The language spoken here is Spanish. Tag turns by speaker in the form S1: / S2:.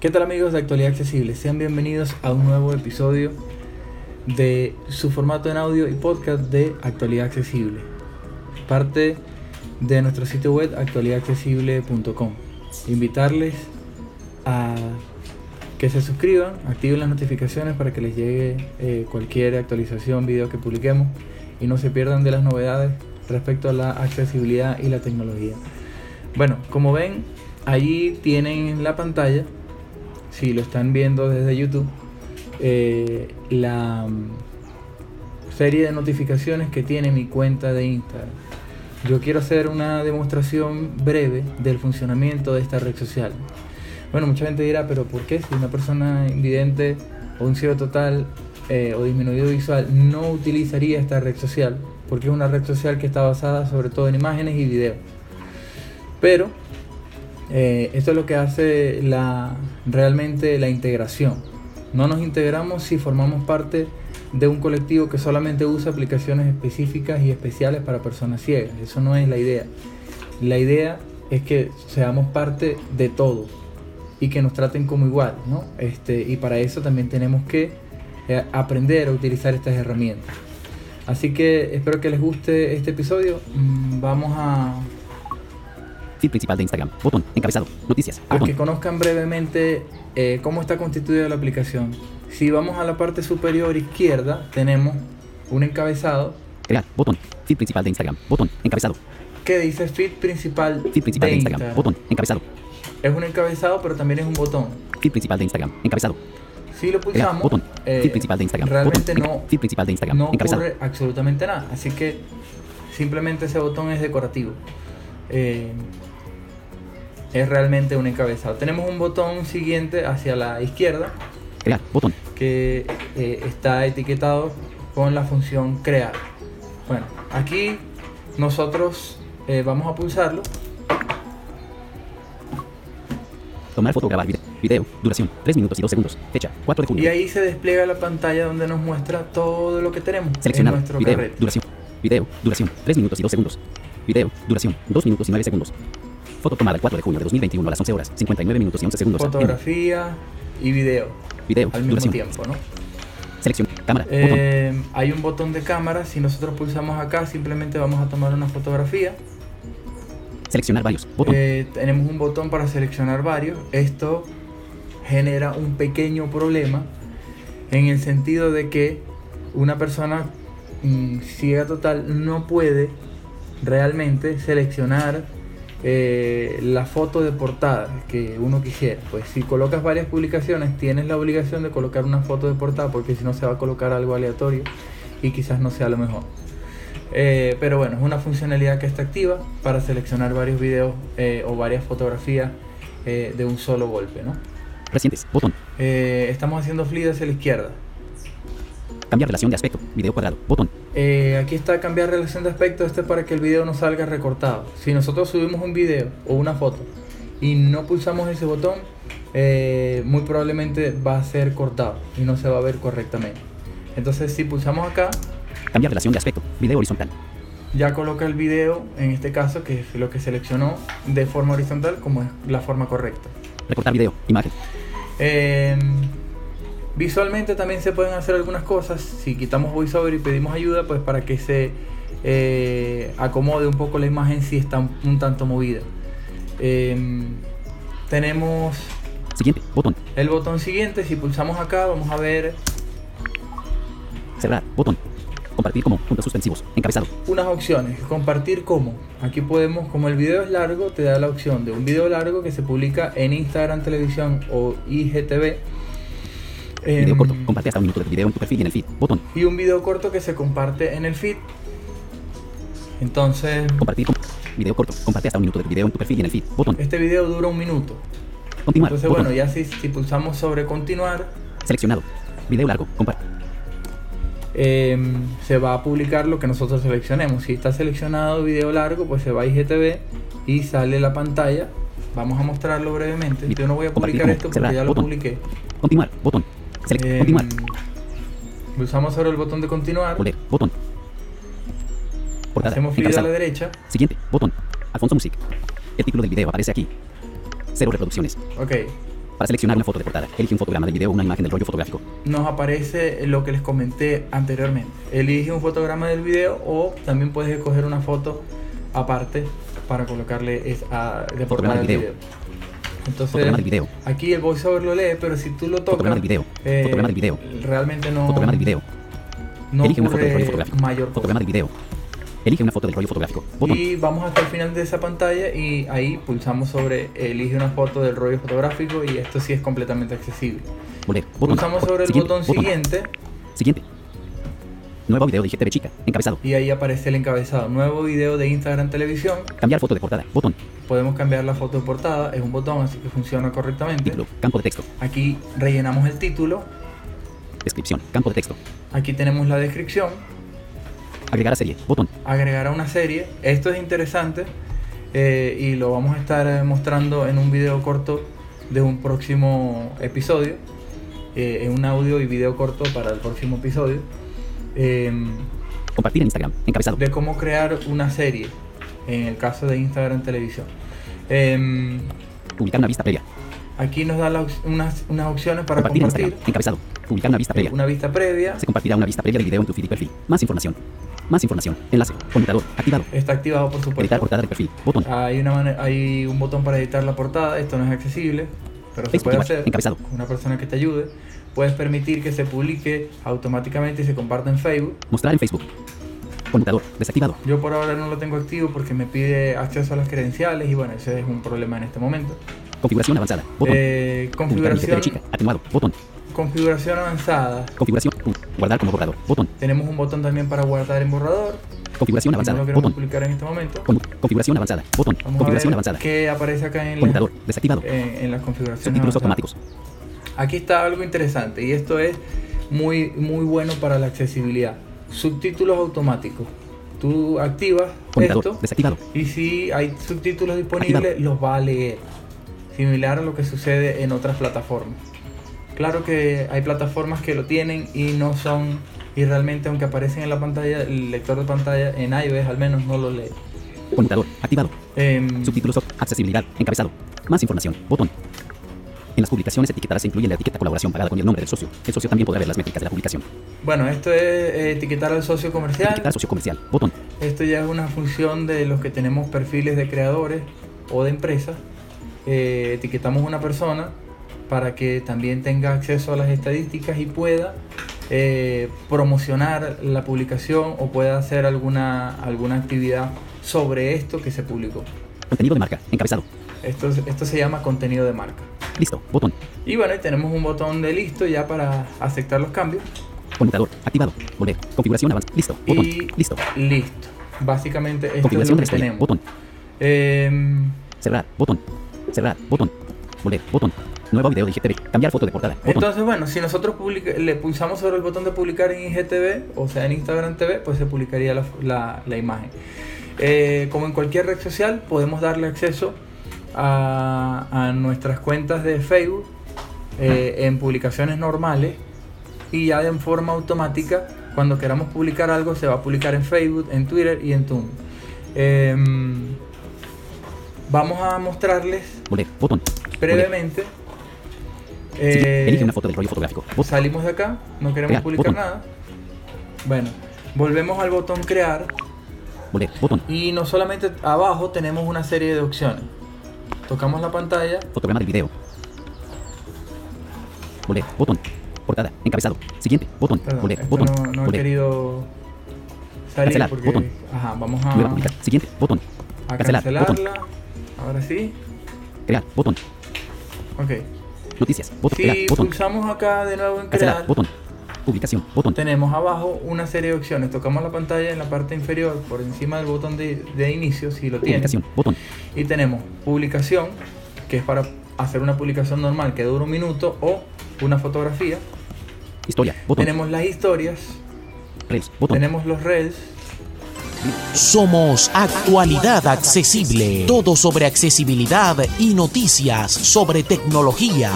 S1: ¿Qué tal amigos de Actualidad Accesible? Sean bienvenidos a un nuevo episodio de su formato en audio y podcast de Actualidad Accesible. Parte de nuestro sitio web actualidadaccesible.com. Invitarles a que se suscriban, activen las notificaciones para que les llegue eh, cualquier actualización, video que publiquemos y no se pierdan de las novedades respecto a la accesibilidad y la tecnología. Bueno, como ven, ahí tienen la pantalla, si lo están viendo desde YouTube, eh, la mm, serie de notificaciones que tiene mi cuenta de Instagram. Yo quiero hacer una demostración breve del funcionamiento de esta red social. Bueno, mucha gente dirá, pero ¿por qué si una persona invidente o un ciego total eh, o disminuido visual no utilizaría esta red social? Porque es una red social que está basada sobre todo en imágenes y videos. Pero eh, esto es lo que hace la, realmente la integración. No nos integramos si formamos parte de un colectivo que solamente usa aplicaciones específicas y especiales para personas ciegas. Eso no es la idea. La idea es que seamos parte de todo y que nos traten como igual, ¿no? Este, y para eso también tenemos que eh, aprender a utilizar estas herramientas. Así que espero que les guste este episodio. Mm, vamos a,
S2: Feed principal de Instagram. Botón. Encabezado. Noticias.
S1: a
S2: Botón.
S1: que conozcan brevemente eh, cómo está constituida la aplicación. Si vamos a la parte superior izquierda, tenemos un encabezado
S2: Crear. Botón. Feed principal de Instagram. Botón. Encabezado.
S1: que dice feed principal
S2: Feed principal de
S1: de
S2: Instagram.
S1: Instagram.
S2: Botón. Encabezado.
S1: Es un encabezado, pero también es un botón.
S2: Feed principal de Instagram. Encabezado.
S1: Si lo
S2: Crear.
S1: pulsamos,
S2: Botón.
S1: eh,
S2: Feed principal de Instagram.
S1: realmente
S2: Botón.
S1: no,
S2: Feed principal de Instagram.
S1: no
S2: Encabezado.
S1: ocurre absolutamente nada. Así que simplemente ese botón es decorativo. Eh, es realmente un encabezado. Tenemos un botón siguiente hacia la izquierda
S2: Crear. Botón.
S1: que eh, está etiquetado con la función crear. Bueno, aquí nosotros eh, vamos a pulsarlo.
S2: Tomar foto. Grabar video. Video. Duración. 3 minutos y 2 segundos. Fecha. 4 de junio.
S1: Y ahí se despliega la pantalla donde nos muestra todo lo que tenemos
S2: Seleccionado.
S1: en nuestro
S2: Video.
S1: carrete.
S2: Duración. Video. Duración. 3 minutos y 2 segundos. Video. Duración. 2 minutos y 9 segundos. Foto tomada el 4 de junio de 2021 a las 11 horas. 59 minutos y 11 segundos.
S1: Fotografía y video
S2: Video.
S1: al mismo
S2: Duración.
S1: tiempo, ¿no?
S2: Selección. Cámara.
S1: Eh, hay un botón de cámara. Si nosotros pulsamos acá, simplemente vamos a tomar una fotografía.
S2: Seleccionar varios. Botón.
S1: Eh, tenemos un botón para seleccionar varios. Esto genera un pequeño problema en el sentido de que una persona mm, ciega total no puede realmente seleccionar eh, la foto de portada que uno quisiera. Pues si colocas varias publicaciones tienes la obligación de colocar una foto de portada porque si no se va a colocar algo aleatorio y quizás no sea lo mejor. Eh, pero bueno, es una funcionalidad que está activa para seleccionar varios videos eh, o varias fotografías eh, de un solo golpe. ¿no?
S2: Recientes. Botón.
S1: Eh, estamos haciendo flick hacia la izquierda.
S2: Cambiar relación de aspecto. Video cuadrado. Botón.
S1: Eh, aquí está cambiar relación de aspecto. Este es para que el video no salga recortado. Si nosotros subimos un video o una foto y no pulsamos ese botón, eh, muy probablemente va a ser cortado y no se va a ver correctamente. Entonces, si pulsamos acá,
S2: Cambiar relación de aspecto. Video horizontal.
S1: ya coloca el video, en este caso, que es lo que seleccionó, de forma horizontal como es la forma correcta.
S2: Recortar video. Imagen.
S1: Eh, visualmente también se pueden hacer algunas cosas. Si quitamos voiceover y pedimos ayuda, pues para que se eh, acomode un poco la imagen si está un, un tanto movida. Eh, tenemos
S2: Siguiente. Botón.
S1: el botón siguiente. Si pulsamos acá, vamos a ver
S2: Cerrar. Botón. Compartir como. Puntos suspensivos. Encabezado.
S1: unas opciones. Compartir como. Aquí podemos, como el video es largo, te da la opción de un video largo que se publica en Instagram Televisión o IGTV.
S2: Video
S1: Em,
S2: corto. Comparte hasta un minuto de video en tu perfil y en el feed. Botón.
S1: y un video corto que se comparte en el feed. Entonces,
S2: Compartir como. Video corto. Comparte hasta un minuto de video en tu perfil y en el feed. Botón.
S1: este video dura un minuto.
S2: Continuar.
S1: Entonces,
S2: Botón.
S1: bueno, ya si, si pulsamos sobre continuar,
S2: Seleccionado. Video largo. Comparte.
S1: em, se va a publicar lo que nosotros seleccionemos. Si está seleccionado video largo, pues se va a IGTV y sale la pantalla. Vamos a mostrarlo brevemente. Yo no voy a publicar esto porque ya lo
S2: Botón.
S1: publiqué.
S2: Continuar. Botón. Select.
S1: Em,
S2: Continuar.
S1: pulsamos sobre el botón de continuar.
S2: Volver. Botón. Portada.
S1: Hacemos clic a la derecha.
S2: Siguiente. Botón. Alfonso Music. El título del video aparece aquí. Cero reproducciones.
S1: Ok.
S2: Para seleccionar una foto de portada, elige un fotograma del video o una imagen del rollo fotográfico.
S1: nos aparece lo que les comenté anteriormente. Elige un fotograma del video o también puedes escoger una foto aparte para colocarle a- de portada
S2: del video.
S1: video. Entonces,
S2: del video.
S1: aquí el voiceover lo lee, pero si tú lo tocas,
S2: del video.
S1: eh,
S2: del video.
S1: realmente no,
S2: Fotograma del video.
S1: no
S2: Elige una foto del rollo fotográfico.
S1: mayor.
S2: Fotograma del video. Elige una foto del rollo fotográfico. Botón.
S1: Y vamos hasta el final de esa pantalla y ahí pulsamos sobre elige una foto del rollo fotográfico y esto sí es completamente accesible.
S2: Volver. Botón.
S1: Pulsamos sobre el
S2: Siguiente.
S1: botón siguiente
S2: Siguiente. Nuevo video de IGTV chica. Encabezado.
S1: y ahí aparece el encabezado. Nuevo video de Instagram Televisión.
S2: Cambiar foto de portada. Botón.
S1: Podemos cambiar la foto de portada, es un botón así que funciona correctamente.
S2: Título. Campo de texto.
S1: Aquí rellenamos el título,
S2: Descripción. Campo de texto.
S1: aquí tenemos la descripción,
S2: Agregar a serie. Botón.
S1: agregar a una serie. Esto es interesante eh, y lo vamos a estar eh, mostrando en un video corto de un próximo episodio, eh, en un audio y video corto para el próximo episodio, eh,
S2: Compartir en Instagram. Encabezado.
S1: de cómo crear una serie, en el caso de Instagram Televisión. Em,
S2: Publicar una vista previa.
S1: aquí nos da la op- unas, unas opciones para
S2: Compartir. Encabezado. Publicar una vista previa.
S1: una vista previa.
S2: Se compartirá una vista previa del video en tu feed y perfil. Más información. Más información. Enlace. Conmutador. Activado.
S1: Está activado por
S2: Editar
S1: supuesto.
S2: portada de perfil. Botón.
S1: Hay, una hay un botón para editar la portada, esto no es accesible, pero se puede hacer
S2: encabezado.
S1: una persona que te ayude. Puedes permitir que se publique automáticamente y se comparta en Facebook.
S2: Mostrar en Facebook. Conmutador. Desactivado.
S1: Yo por ahora no lo tengo activo porque me pide acceso a las credenciales y bueno, ese es un problema en este momento.
S2: Configuración avanzada. Botón.
S1: Eh,
S2: Publicar en
S1: configuración,
S2: chica. Atenuado. Botón.
S1: configuración avanzada.
S2: Configuración. Guardar como borrador. Botón.
S1: Tenemos un botón también para guardar en borrador.
S2: Configuración
S1: no
S2: avanzada.
S1: lo queremos
S2: Botón.
S1: publicar en este momento.
S2: Con- Configuración avanzada. Botón.
S1: Vamos
S2: Configuración
S1: a ver
S2: avanzada.
S1: qué aparece acá en.
S2: Desactivado.
S1: en, en las configuraciones
S2: Subtítulos automáticos.
S1: Aquí está algo interesante y esto es muy, muy bueno para la accesibilidad. Subtítulos automáticos. Tú activas esto
S2: Desactivado.
S1: y si hay subtítulos disponibles
S2: Activado.
S1: los va a leer. Similar a lo que sucede en otras plataformas. Claro que hay plataformas que lo tienen y no son y realmente aunque aparecen en la pantalla, el lector de pantalla en iOS al menos no lo lee.
S2: Conmutador. Activado.
S1: Em,
S2: Subtítulos. Accesibilidad. Encabezado. Más información. Botón. En las publicaciones etiquetadas se incluye la etiqueta colaboración pagada con el nombre del socio. El socio también podrá ver las métricas de la publicación.
S1: bueno, esto es eh, etiquetar al socio comercial.
S2: Etiquetar socio comercial. Botón.
S1: Esto ya es una función de los que tenemos perfiles de creadores o de empresas. Eh, etiquetamos una persona para que también tenga acceso a las estadísticas y pueda eh, promocionar la publicación o pueda hacer alguna, alguna actividad sobre esto que se publicó.
S2: Contenido de marca. Encabezado.
S1: Esto, es- esto se llama contenido de marca.
S2: Listo. Botón.
S1: Y bueno, tenemos un botón de listo ya para aceptar los cambios.
S2: Conmutador. Activado. Volver. Configuración avanzada. Listo. Botón.
S1: Y
S2: Listo.
S1: listo. Básicamente esto es
S2: Configuración
S1: lo
S2: de la
S1: que tenemos.
S2: Botón.
S1: Em,
S2: Cerrar. Botón. Cerrar. Botón. Volver. Botón. Nuevo video de IGTV. Cambiar foto de portada. Botón.
S1: Entonces, bueno, si nosotros publica- le pulsamos sobre el botón de publicar en IGTV, o sea, en Instagram TV, pues se publicaría la, la- la imagen. Eh, como en cualquier red social, podemos darle acceso a, a nuestras cuentas de Facebook eh, en publicaciones normales y ya de forma automática, cuando queramos publicar algo, se va a publicar en Facebook, en Twitter y en Tumblr. Em, vamos a mostrarles
S2: Volver. Botón.
S1: brevemente.
S2: Sigue.
S1: eh,
S2: Elige una foto del rollo fotográfico.
S1: Salimos de acá, no queremos
S2: Crear,
S1: publicar
S2: botón.
S1: nada. Bueno, volvemos al botón crear
S2: Volver. Botón.
S1: y no solamente abajo tenemos una serie de opciones. Tocamos la pantalla,
S2: Fotograma del video. Volver. Botón. Portada. Encabezado. Siguiente. Botón.
S1: perdón,
S2: Volver. Botón.
S1: no, no he querido salir
S2: Cancelar,
S1: porque
S2: botón.
S1: ajá, vamos
S2: Nueva
S1: a,
S2: publicar. Siguiente. Botón.
S1: a
S2: Cancelar, botón.
S1: cancelarla. Ahora sí,
S2: Crear. Botón.
S1: ok.
S2: Noticias. Botón.
S1: Si
S2: Crear. Botón.
S1: pulsamos acá de nuevo en
S2: Cancelar.
S1: crear,
S2: Botón. Publicación. Botón.
S1: tenemos abajo una serie de opciones. Tocamos la pantalla en la parte inferior, por encima del botón de, de inicio, si lo tiene.
S2: Publicación. Botón.
S1: Y tenemos publicación, que es para hacer una publicación normal que dura un minuto o una fotografía.
S2: Historia. Botón.
S1: Tenemos las historias,
S2: Reels. Botón.
S1: tenemos los reels,
S3: Somos Actualidad Accesible. Todo sobre accesibilidad y noticias sobre tecnología.